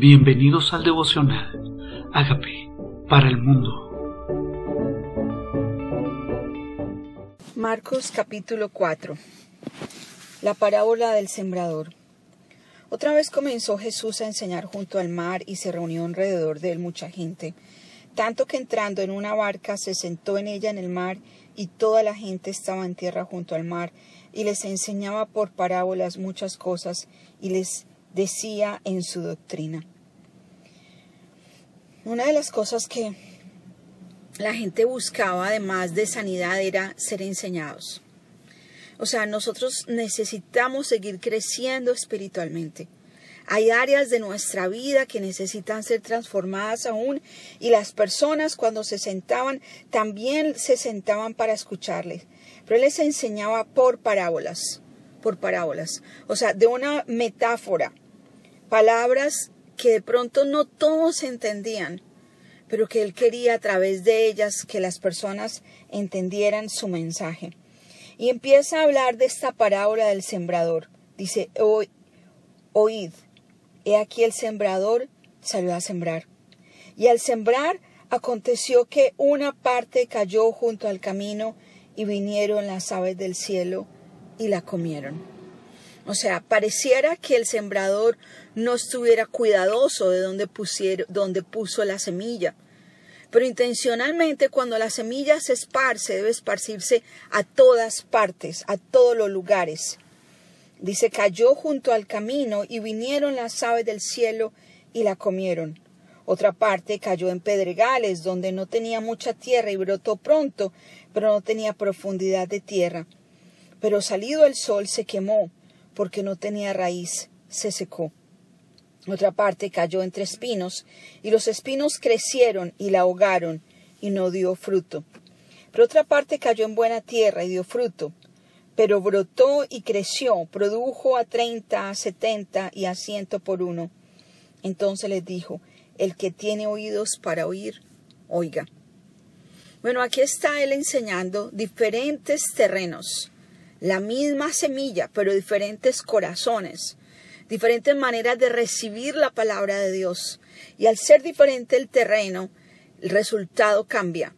Bienvenidos al devocional. Hágame para el mundo. Marcos capítulo 4. La parábola del sembrador. Otra vez comenzó Jesús a enseñar junto al mar y se reunió alrededor de él mucha gente, tanto que entrando en una barca se sentó en ella en el mar y toda la gente estaba en tierra junto al mar y les enseñaba por parábolas muchas cosas y les decía en su doctrina. Una de las cosas que la gente buscaba además de sanidad era ser enseñados. O sea, nosotros necesitamos seguir creciendo espiritualmente. Hay áreas de nuestra vida que necesitan ser transformadas aún y las personas cuando se sentaban también se sentaban para escucharles. Pero él les enseñaba por parábolas, por parábolas. O sea, de una metáfora, palabras que de pronto no todos entendían, pero que él quería a través de ellas que las personas entendieran su mensaje. Y empieza a hablar de esta parábola del sembrador. Dice, oíd, he aquí el sembrador salió a sembrar. Y al sembrar aconteció que una parte cayó junto al camino y vinieron las aves del cielo y la comieron. O sea, pareciera que el sembrador no estuviera cuidadoso de donde puso la semilla. Pero intencionalmente cuando la semilla se esparce, debe esparcirse a todas partes, a todos los lugares. Dice, cayó junto al camino y vinieron las aves del cielo y la comieron. Otra parte cayó en pedregales, donde no tenía mucha tierra y brotó pronto, pero no tenía profundidad de tierra. Pero salido el sol se quemó, porque no tenía raíz, se secó. Otra parte cayó entre espinos, y los espinos crecieron y la ahogaron, y no dio fruto. Pero otra parte cayó en buena tierra y dio fruto, pero brotó y creció, produjo a treinta, a setenta y a ciento por uno. Entonces les dijo, el que tiene oídos para oír, oiga. Bueno, aquí está él enseñando diferentes terrenos, la misma semilla, pero diferentes corazones, diferentes maneras de recibir la palabra de Dios. Y al ser diferente el terreno, el resultado cambia.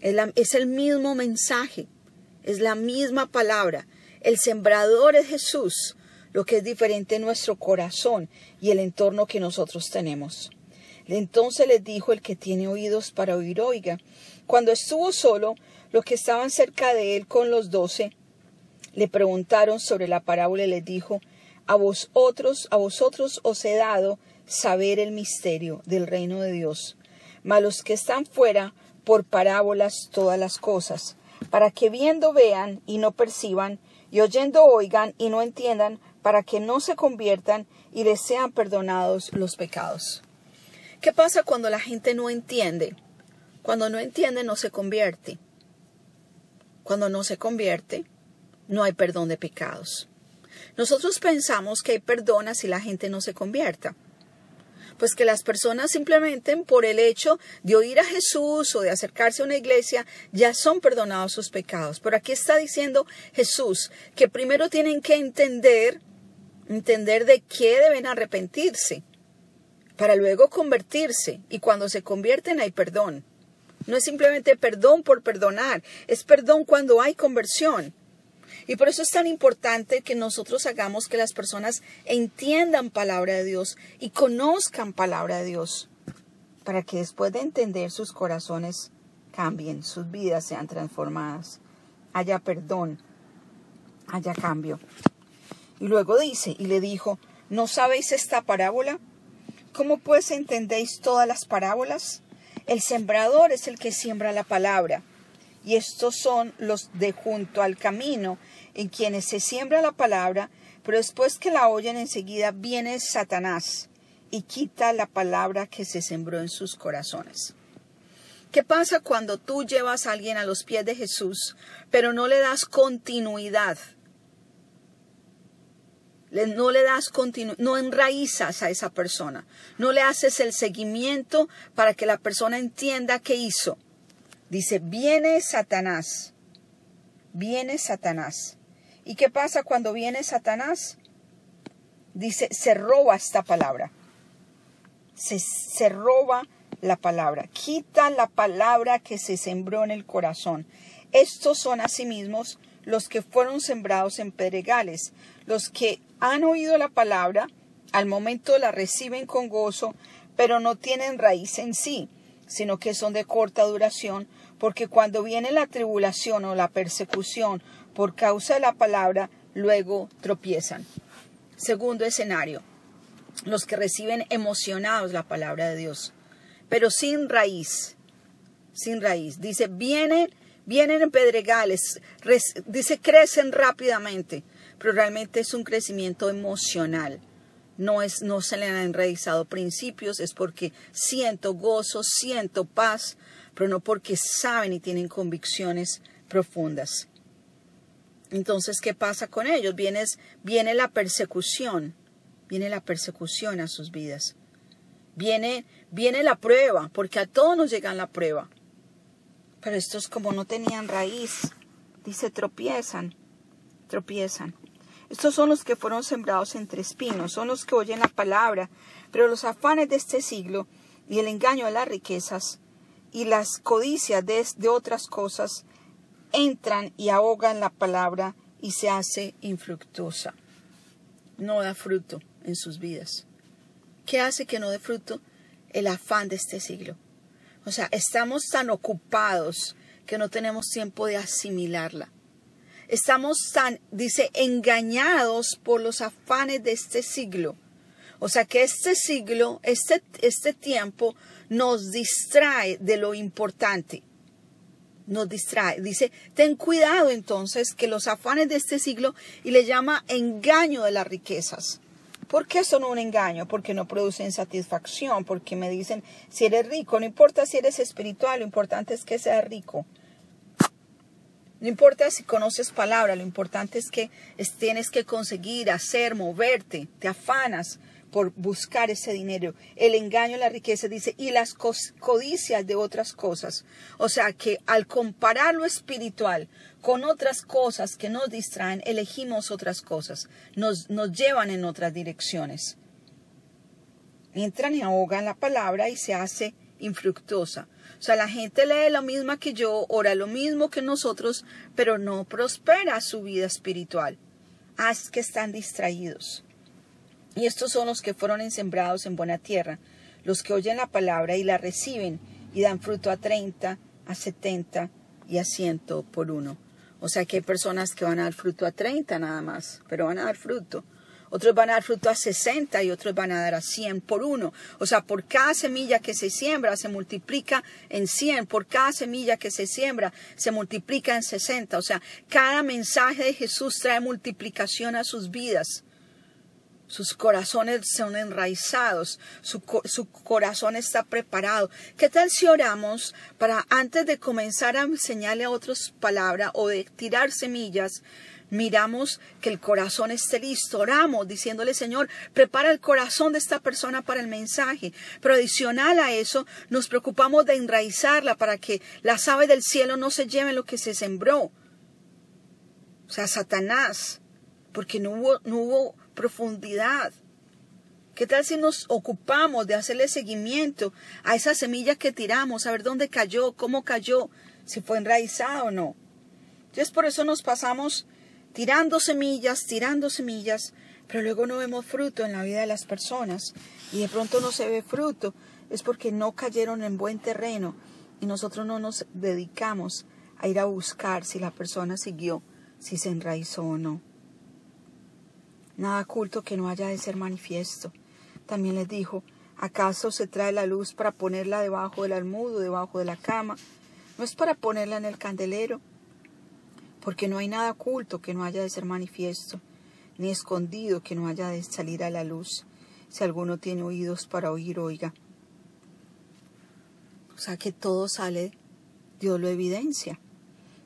Es, el mismo mensaje, es la misma palabra. El sembrador es Jesús, lo que es diferente en nuestro corazón y el entorno que nosotros tenemos. Entonces les dijo el que tiene oídos para oír, oiga. Cuando estuvo solo, los que estaban cerca de él con los doce, le preguntaron sobre la parábola y les dijo, a vosotros, a vosotros os he dado saber el misterio del reino de Dios, mas los que están fuera, por parábolas todas las cosas, para que viendo vean y no perciban, y oyendo oigan y no entiendan, para que no se conviertan y les sean perdonados los pecados. ¿Qué pasa cuando la gente no entiende? Cuando no entiende no se convierte. Cuando no se convierte, no hay perdón de pecados. Nosotros pensamos que hay perdón si la gente no se convierta. Pues que las personas simplemente por el hecho de oír a Jesús o de acercarse a una iglesia ya son perdonados sus pecados. Pero aquí está diciendo Jesús que primero tienen que entender, entender de qué deben arrepentirse para luego convertirse y cuando se convierten hay perdón. No es simplemente perdón por perdonar, es perdón cuando hay conversión. Y por eso es tan importante que nosotros hagamos que las personas entiendan palabra de Dios y conozcan palabra de Dios, para que después de entender sus corazones cambien, sus vidas sean transformadas, haya perdón, haya cambio. Y luego dice, y le dijo, ¿no sabéis esta parábola? ¿Cómo pues entendéis todas las parábolas? El sembrador es el que siembra la palabra, y estos son los de junto al camino, en quienes se siembra la palabra, pero después que la oyen enseguida viene Satanás y quita la palabra que se sembró en sus corazones. ¿Qué pasa cuando tú llevas a alguien a los pies de Jesús, pero no le das continuidad? no le das continuidad, no enraizas a esa persona, no le haces el seguimiento para que la persona entienda qué hizo. Dice, viene Satanás, viene Satanás. ¿Y qué pasa cuando viene Satanás? Dice, se roba esta palabra. se, se roba la palabra, quita la palabra que se sembró en el corazón. Estos son asimismo los que fueron sembrados en pedregales, los que han oído la palabra, al momento la reciben con gozo, pero no tienen raíz en sí, sino que son de corta duración, porque cuando viene la tribulación o la persecución por causa de la palabra, luego tropiezan. Segundo escenario, los que reciben emocionados la palabra de Dios, pero sin raíz, sin raíz. Dice, vienen, vienen en pedregales, dice, crecen rápidamente, pero realmente es un crecimiento emocional. No, es, no se le han enraizado principios, es porque siento gozo, siento paz, pero no porque saben y tienen convicciones profundas. Entonces, ¿qué pasa con ellos? Viene, viene la persecución, viene la persecución a sus vidas. Viene, viene la prueba, porque a todos nos llega la prueba. Pero estos como no tenían raíz, dice, tropiezan, tropiezan. Estos son los que fueron sembrados entre espinos, son los que oyen la palabra, pero los afanes de este siglo y el engaño de las riquezas y las codicias de, otras cosas entran y ahogan la palabra y se hace infructuosa. No da fruto en sus vidas. ¿Qué hace que no dé fruto? El afán de este siglo. O sea, estamos tan ocupados que no tenemos tiempo de asimilarla. Estamos tan, dice, engañados por los afanes de este siglo. O sea que este siglo, este, este tiempo nos distrae de lo importante. Nos distrae. Dice, ten cuidado entonces que los afanes de este siglo y le llama engaño de las riquezas. ¿Por qué son un engaño? Porque no producen satisfacción, porque me dicen, si eres rico, no importa si eres espiritual, lo importante es que seas rico. No importa si conoces palabra, lo importante es que tienes que conseguir, hacer, moverte, te afanas por buscar ese dinero. El engaño, la riqueza, dice, y las codicias de otras cosas. O sea que al comparar lo espiritual con otras cosas que nos distraen, elegimos otras cosas, nos, nos llevan en otras direcciones. Entran y ahogan la palabra y se hace infructuosa. O sea, la gente lee lo mismo que yo, ora lo mismo que nosotros, pero no prospera su vida espiritual. Haz que están distraídos. Y estos son los que fueron sembrados en buena tierra, los que oyen la palabra y la reciben y dan fruto a treinta, a setenta y a ciento por uno. O sea que hay personas que van a dar fruto a treinta nada más, pero van a dar fruto. Otros van a dar fruto a sesenta y otros van a dar a cien por uno. O sea, por cada semilla que se siembra se multiplica en cien. Por cada semilla que se siembra se multiplica en sesenta. O sea, cada mensaje de Jesús trae multiplicación a sus vidas. Sus corazones son enraizados, su, corazón está preparado. ¿Qué tal si oramos para antes de comenzar a enseñarle a otros palabras o de tirar semillas, miramos que el corazón esté listo, oramos diciéndole, Señor, prepara el corazón de esta persona para el mensaje. Pero adicional a eso, nos preocupamos de enraizarla para que las aves del cielo no se lleven lo que se sembró. O sea, Satanás, porque no hubo, no hubo profundidad. ¿Qué tal si nos ocupamos de hacerle seguimiento a esa semilla que tiramos, a ver dónde cayó, cómo cayó, si fue enraizada o no? Entonces por eso nos pasamos tirando semillas, tirando semillas, pero luego no vemos fruto en la vida de las personas y de pronto no se ve fruto, es porque no cayeron en buen terreno y nosotros no nos dedicamos a ir a buscar si la persona siguió, si se enraizó o no nada oculto que no haya de ser manifiesto. También les dijo, ¿acaso se trae la luz para ponerla debajo del almudo, debajo de la cama? No es para ponerla en el candelero, porque no hay nada oculto que no haya de ser manifiesto, ni escondido que no haya de salir a la luz. Si alguno tiene oídos para oír, oiga. O sea que todo sale, Dios lo evidencia.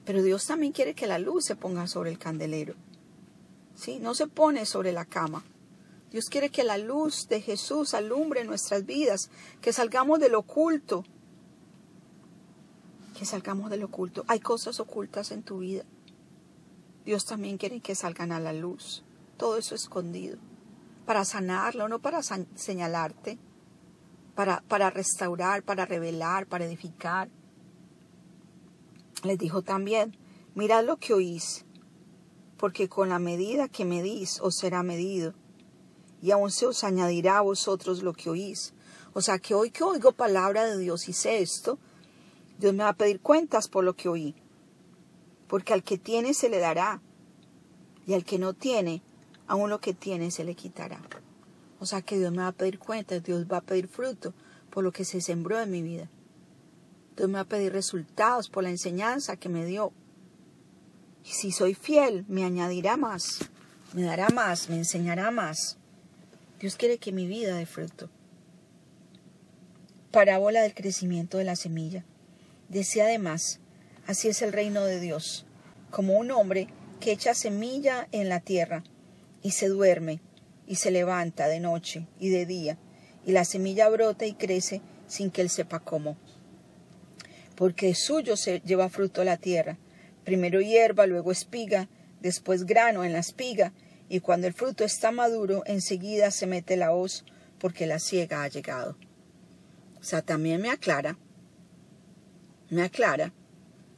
Pero Dios también quiere que la luz se ponga sobre el candelero. No se pone sobre la cama. Dios quiere que la luz de Jesús alumbre nuestras vidas, que salgamos del oculto, que salgamos del oculto. Hay cosas ocultas en tu vida. Dios también quiere que salgan a la luz. Todo eso escondido. Para sanarlo, no para señalarte. para, para restaurar, para revelar, para edificar. Les dijo también, mirad lo que oís, porque con la medida que medís os será medido, y aún se os añadirá a vosotros lo que oís. O sea que hoy que oigo palabra de Dios y sé esto, Dios me va a pedir cuentas por lo que oí. Porque al que tiene se le dará, y al que no tiene, aún lo que tiene se le quitará. O sea que Dios me va a pedir cuentas, Dios va a pedir fruto por lo que se sembró en mi vida. Dios me va a pedir resultados por la enseñanza que me dio. Y si soy fiel, me añadirá más, me dará más, me enseñará más. Dios quiere que mi vida dé fruto. Parábola del crecimiento de la semilla. Decía además, así es el reino de Dios, como un hombre que echa semilla en la tierra y se duerme y se levanta de noche y de día, y la semilla brota y crece sin que él sepa cómo. Porque suyo se lleva fruto la tierra, primero hierba, luego espiga, después grano en la espiga, y cuando el fruto está maduro, enseguida se mete la hoz, porque la siega ha llegado. O sea, también me aclara, me aclara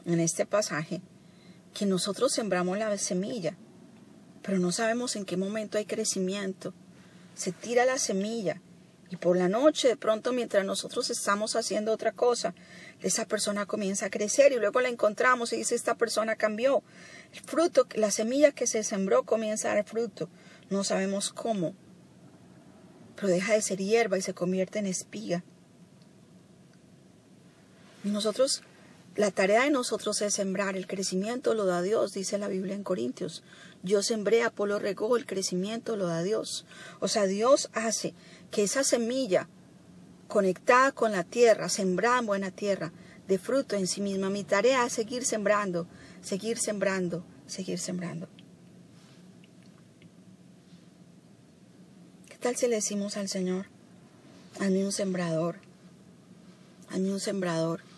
en este pasaje que nosotros sembramos la semilla, pero no sabemos en qué momento hay crecimiento. Se tira la semilla y por la noche, de pronto, mientras nosotros estamos haciendo otra cosa, esa persona comienza a crecer y luego la encontramos y dice, esta persona cambió. El fruto, la semilla que se sembró comienza a dar fruto. No sabemos cómo, pero deja de ser hierba y se convierte en espiga. Nosotros la tarea de nosotros es sembrar, el crecimiento lo da Dios, dice la Biblia en Corintios. Yo sembré, Apolo regó, el crecimiento lo da Dios. O sea, Dios hace que esa semilla conectada con la tierra, sembrada en buena tierra, de fruto en sí misma. Mi tarea es seguir sembrando, seguir sembrando, seguir sembrando. ¿Qué tal si le decimos al Señor, hazme un sembrador, hazme un sembrador?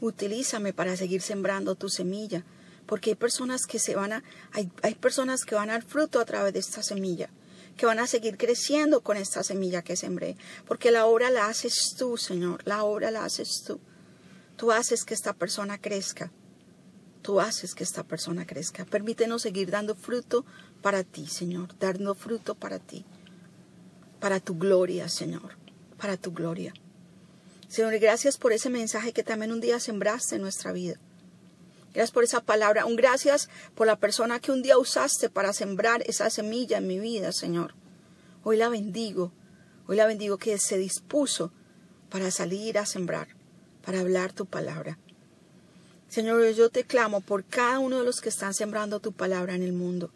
Utilízame para seguir sembrando tu semilla, porque hay personas que se van a, hay, hay personas que van a dar fruto a través de esta semilla, que van a seguir creciendo con esta semilla que sembré, porque la obra la haces tú, Señor, la obra la haces tú. Tú haces que esta persona crezca. Tú haces que esta persona crezca. Permítenos seguir dando fruto para ti, Señor, dando fruto para ti, para tu gloria, Señor, para tu gloria. Señor, gracias por ese mensaje que también un día sembraste en nuestra vida. Gracias por esa palabra. Un gracias por la persona que un día usaste para sembrar esa semilla en mi vida, Señor. Hoy la bendigo. Hoy la bendigo que se dispuso para salir a sembrar, para hablar tu palabra. Señor, yo te clamo por cada uno de los que están sembrando tu palabra en el mundo.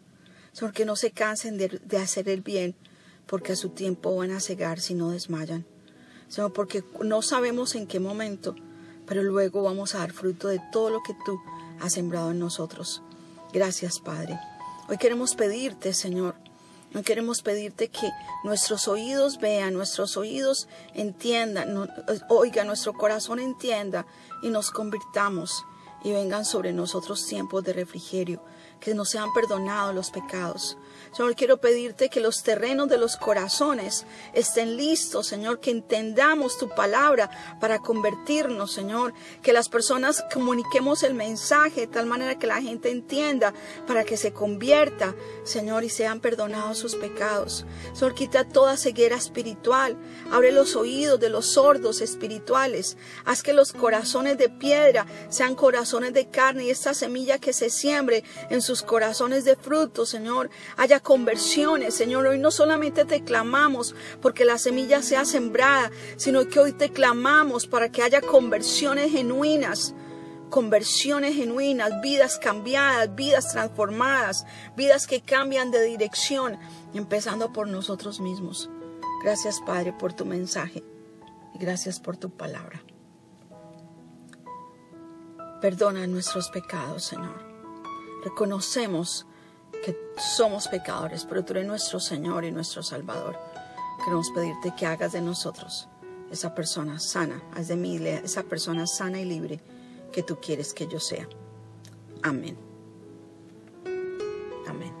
Señor, que no se cansen de, de hacer el bien, porque a su tiempo van a cegar si no desmayan. Señor, porque no sabemos en qué momento, pero luego vamos a dar fruto de todo lo que tú has sembrado en nosotros. Gracias, Padre. Hoy queremos pedirte, Señor, Hoy queremos pedirte que nuestros oídos vean, nuestros oídos entiendan, oiga, nuestro corazón entienda y nos convirtamos y vengan sobre nosotros tiempos de refrigerio, que nos sean perdonados los pecados, Señor, quiero pedirte que los terrenos de los corazones estén listos, Señor, que entendamos tu palabra para convertirnos, Señor, que las personas comuniquemos el mensaje de tal manera que la gente entienda para que se convierta, Señor, y sean perdonados sus pecados. Señor, quita toda ceguera espiritual, abre los oídos de los sordos espirituales, haz que los corazones de piedra sean corazones de carne y esta semilla que se siembre en sus corazones de fruto, Señor, haya conversiones, Señor. Hoy no solamente te clamamos porque la semilla sea sembrada, sino que hoy te clamamos para que haya conversiones genuinas conversiones genuinas, vidas cambiadas, vidas transformadas, vidas que cambian de dirección, empezando por nosotros mismos. Gracias Padre por tu mensaje y gracias por tu palabra. Perdona nuestros pecados, Señor. Reconocemos que somos pecadores, pero tú eres nuestro Señor y nuestro Salvador. Queremos pedirte que hagas de nosotros esa persona sana, haz de mí esa persona sana y libre que tú quieres que yo sea. Amén. Amén.